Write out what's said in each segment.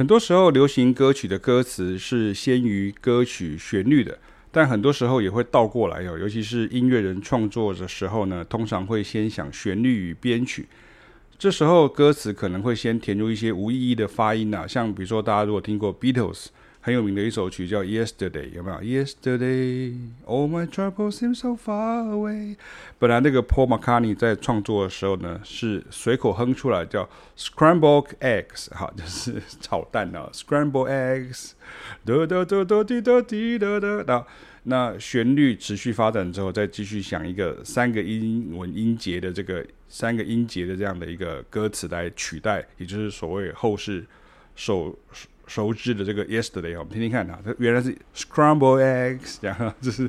很多时候，流行歌曲的歌词是先于歌曲旋律的，但很多时候也会倒过来哦。尤其是音乐人创作的时候呢，通常会先想旋律与编曲，这时候歌词可能会先填入一些无意义的发音啊，像比如说大家如果听过 Beatles。很有名的一首曲叫《Yesterday》，有没有？Yesterday, all my troubles seem so far away。本来那个 Paul McCartney 在创作的时候呢，是随口哼出来叫 Scrambled eggs，哈，就是炒蛋啊，Scrambled eggs。哒哒哒哒滴哒滴哒哒。那旋律持续发展之后，再继续想一个三个英文音节的这个三个音节的这样的一个歌词来取代，也就是所谓后世首。熟知的这个 Yesterday，我们听听看啊，它原来是 Scrambled eggs，然后这是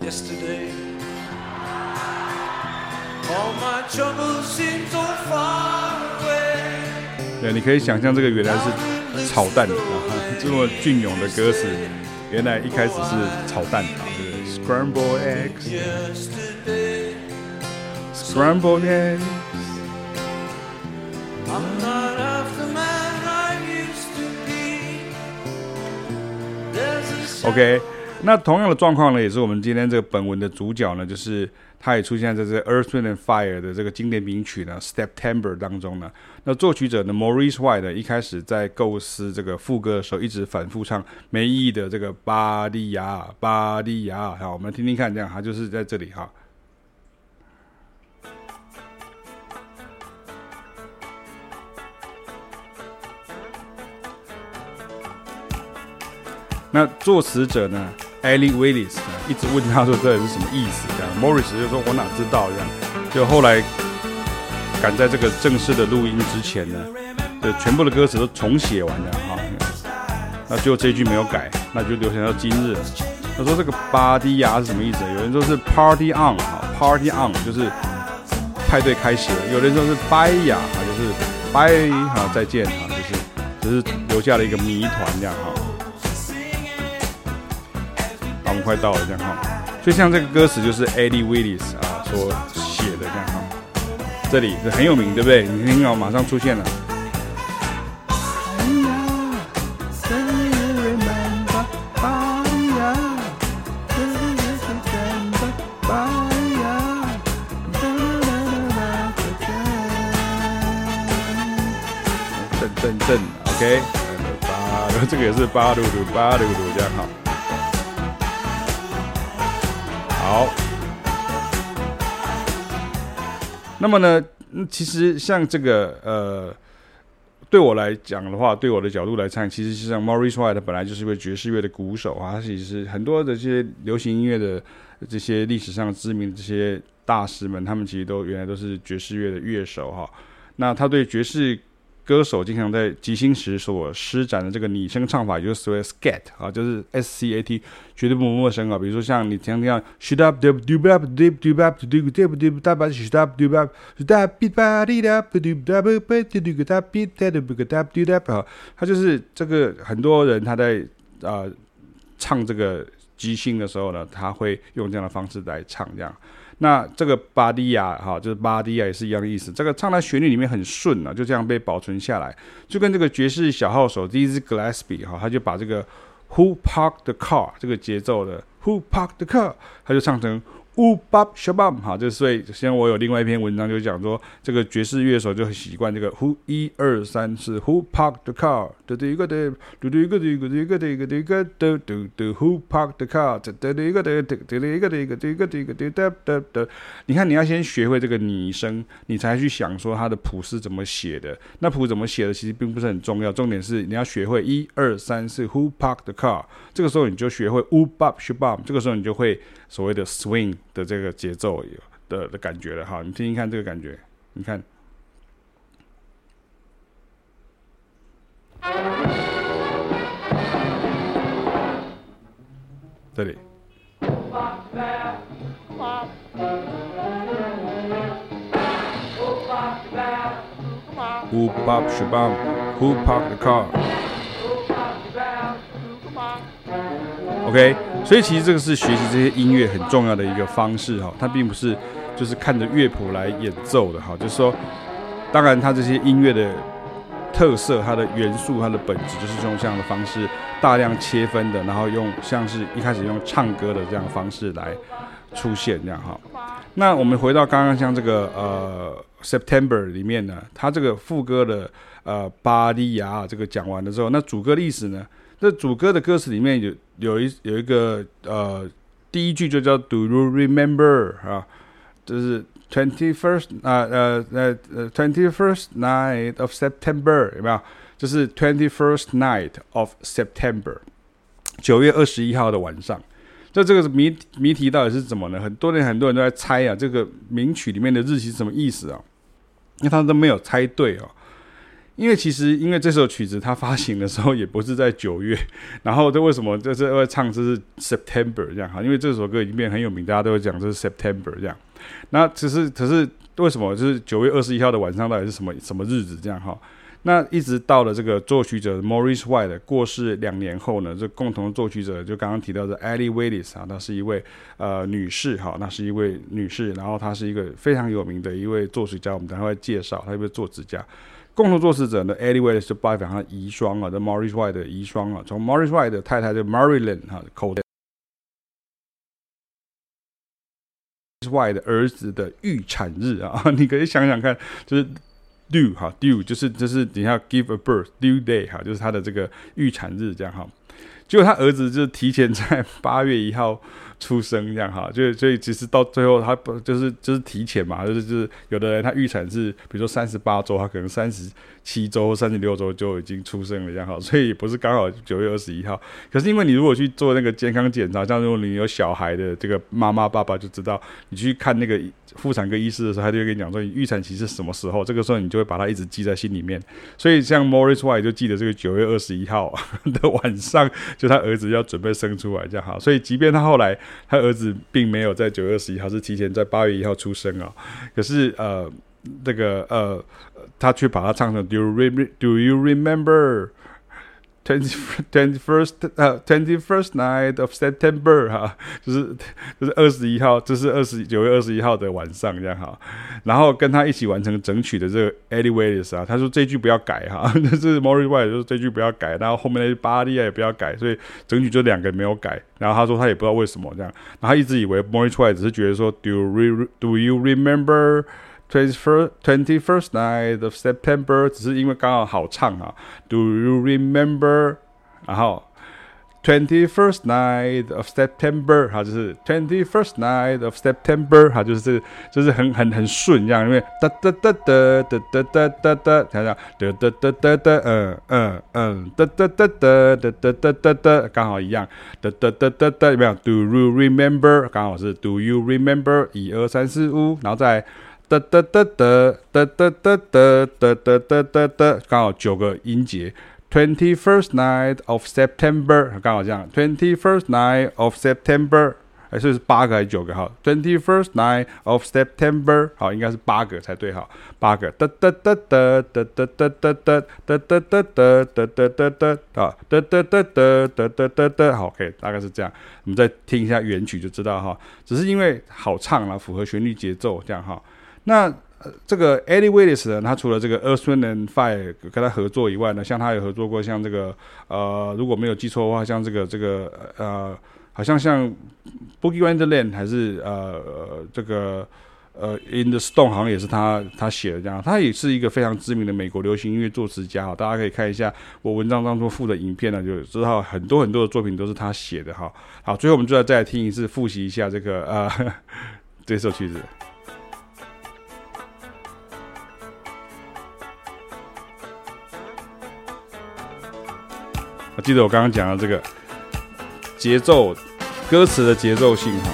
Yesterday。对，你可以想象这个原来是炒蛋啊，这么隽永的歌词，原来一开始是炒蛋啊，就是 Scrambled eggs，Scrambled eggs。OK，那同样的状况呢，也是我们今天这个本文的主角呢，就是他也出现在这 Earth, Wind and Fire 的这个经典名曲呢，September 当中呢。那作曲者呢，Maurice White 呢，一开始在构思这个副歌的时候，一直反复唱没意义的这个巴利亚巴利亚。好，我们听听看，这样，他就是在这里哈。那作词者呢，Ellie Willis 呢，一直问他说这是什么意思？这样，Morris 就说我哪知道？这样，就后来赶在这个正式的录音之前呢，就全部的歌词都重写完了哈。那就这句没有改，那就流传到今日。他说这个巴蒂亚是什么意思？有人说是 Party on 哈，Party on 就是派对开始了。有人说是 Bye 呀，就是 Bye 哈再见哈，就是只、是留下了一个谜团这样哈。我们快到了，这样哈，所以像这个歌词就是 Eddie Willis 啊所写的这样哈，这里是很有名，对不对？你听哦，马上出现了。震震震，OK，八，这个也是八六六八六六这样哈。好，那么呢，其实像这个呃，对我来讲的话，对我的角度来看，其实像 Maurice White 本来就是一位爵士乐的鼓手啊，他其实很多的这些流行音乐的这些历史上知名的这些大师们，他们其实都原来都是爵士乐的乐手哈。那他对爵士歌手经常在即兴时所施展的这个拟声唱法，也就是所谓 scat 啊，就是 s c a t，绝对不陌生啊。比如说像你听听 shut up dub dub up dub dub up dub dub dub dub dub shut up dub up dub dub beat ba di da dub dub dub dub dub dub beat dub dub dub dub dub 啊，他就是这个很多人他在啊、唱这个即兴的时候呢，他会用这样的方式来唱这样。那这个巴迪亚哈，就是巴迪亚也是一样的意思。这个唱在旋律里面很顺啊，就这样被保存下来，就跟这个爵士小号手 Dizzy Gillespie 哈，他就把这个 Who Parked the Car 这个节奏的 Who Parked the Car，他就唱成。乌巴沙巴，好，这所以现在我有另外一篇文章，就讲说这个爵士乐手就很习惯这个 Who 一二三四 Who parked the car？嘟嘟一个的，嘟嘟一个的，嘟嘟一个的，一个的一个嘟嘟嘟 Who parked the car？嘟嘟一个的，嘟嘟一个的，一个的一个的一个的嘟嘟嘟。你看，你要先学会这个拟声，你才去想说它的谱是怎么写的。那谱怎么写的其实并不是很重要，重点是你要学会一二三四 Who parked the car？这个时候你就学会乌巴沙巴，这个时候你就会所谓的 swing。的这个节奏有的的感觉了哈，你听听看这个感觉，你看，这里。Who parked the car？OK，、okay, 所以其实这个是学习这些音乐很重要的一个方式哈，它并不是就是看着乐谱来演奏的哈，就是说当然，它这些音乐的特色、它的元素、它的本质，就是用这样的方式大量切分的，然后用像是一开始用唱歌的这样的方式来出现这样哈。那我们回到刚刚像这个呃 September 里面呢，它这个副歌的呃巴利亚这个讲完了之后，那主歌的意思呢？这主歌的歌词里面有有一有一个呃第一句就叫 Do you remember 啊，就是 twenty first 啊呃呃呃 twenty first night of September 有没有？就是 twenty first night of September 九月二十一号的晚上。这这个谜谜题到底是怎么呢？很多人很多人都在猜啊，这个名曲里面的日期什么意思啊？因为他们都没有猜对哦。因为其实，因为这首曲子它发行的时候也不是在九月，然后这为什么这是会唱这是 September 这样哈？因为这首歌已经变很有名，大家都会讲这是 September 这样。那只是可是为什么就是九月二十一号的晚上到底是什么什么日子这样哈？那一直到了这个作曲者 Maurice White 过世两年后呢，这共同作曲者就刚刚提到的 Eddie Willis 啊，她是一位呃女士哈，那是一位女士，然后她是一个非常有名的一位作曲家，我们等下会介绍，她一位作词家。共同作词者呢，Eddie Willis 是拜访他遗孀啊，这 Maurice White 的遗孀啊，从 Maurice White 的太太的 Marilyn 哈口的 White 的儿子的预产日啊，你可以想想看，就是 due 哈 due 就是就是等下 give a birth due day 哈，就是他的这个预产日这样哈，结果他儿子就提前在八月一号。出生这样哈，就所以其实到最后他不就是就是提前嘛，就是就是有的人他预产是比如说三十八周，他可能三十七周或三十六周就已经出生了这样哈，所以不是刚好九月二十一号。可是因为你如果去做那个健康检查，像如果你有小孩的这个妈妈爸爸就知道，你去看那个妇产科医师的时候，他就会跟你讲说你预产期是什么时候，这个时候你就会把它一直记在心里面。所以像 Maurice White 就记得这个九月二十一号的晚上，就他儿子要准备生出来这样哈，所以即便他后来。他儿子并没有在九月十一号，是提前在八月一号出生啊。可是呃，这个呃，他却把它唱成 Do you re Do you remember twenty twenty first 呃 twenty first night of September 哈，就是就是二十一号，这是二十九月二十一号的晚上这样哈。然后跟他一起完成整曲的这个 Eddie Willis 啊，他说这句不要改哈，这是 Mori 快说这句不要改，然后后面那句巴利亚也不要改，所以整曲就两个没有改。然后他说他也不知道为什么这样，然后他一直以为 Mori 快只是觉得说 Do you re Do you remember twenty first twenty first night of September？只是因为刚好好唱啊，Do you remember？然后。Twenty first night of September，哈，就是 Twenty first night of September，哈，就是就是很很很顺这样，因为哒哒哒哒哒哒哒哒哒，想想哒哒哒哒哒，嗯嗯嗯，哒哒哒哒哒哒哒哒哒，刚好一样，哒哒哒哒哒，有没有？Do you remember？刚好是 Do you remember？一二三四五，然后再哒哒哒哒哒哒哒哒哒哒哒哒哒，刚好九个音节。Twenty first night of September，刚好这样。Twenty first night of September，哎，所以是八个还是九个？好，Twenty first night of September，好，应该是八个才对。好，八个。哒哒哒哒哒哒哒哒哒哒哒哒哒哒哒哒哒啊，哒哒哒哒哒哒哒哒。好，OK，大概是这样。我们再听一下原曲就知道哈。只是因为好唱了，符合旋律节奏这样哈。那呃。这个 Eddie Willis 呢，他除了这个 Earth Wind and Fire 跟他合作以外呢，像他有合作过像这个呃，如果没有记错的话，像这个这个呃，好像像 Boogie Wonderland 还是呃这个呃 In the Stone 好像也是他他写的这样，他也是一个非常知名的美国流行音乐作词家哈，大家可以看一下我文章当中附的影片呢，就知道很多很多的作品都是他写的哈。好，最后我们就要再来听一次，复习一下这个呃 这首曲子。我记得我刚刚讲的这个节奏，歌词的节奏性哈。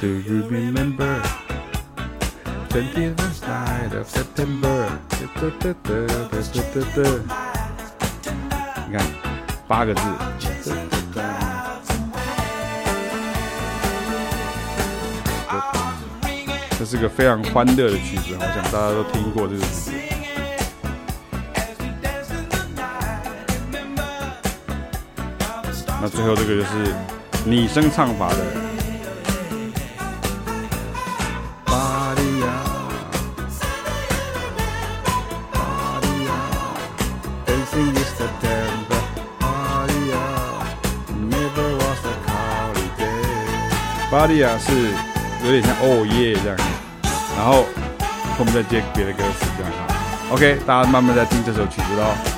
Do you remember twenty first night of September？你看，八个字。这是个非常欢乐的曲子我想大家都听过这首曲子。那最后这个就是女声唱法的。巴利亚 in 亚，Dancing is the dance，巴，Never was 有点像哦耶这样，然后后面再接别的歌词这样哈。OK，大家慢慢在听这首曲子喽。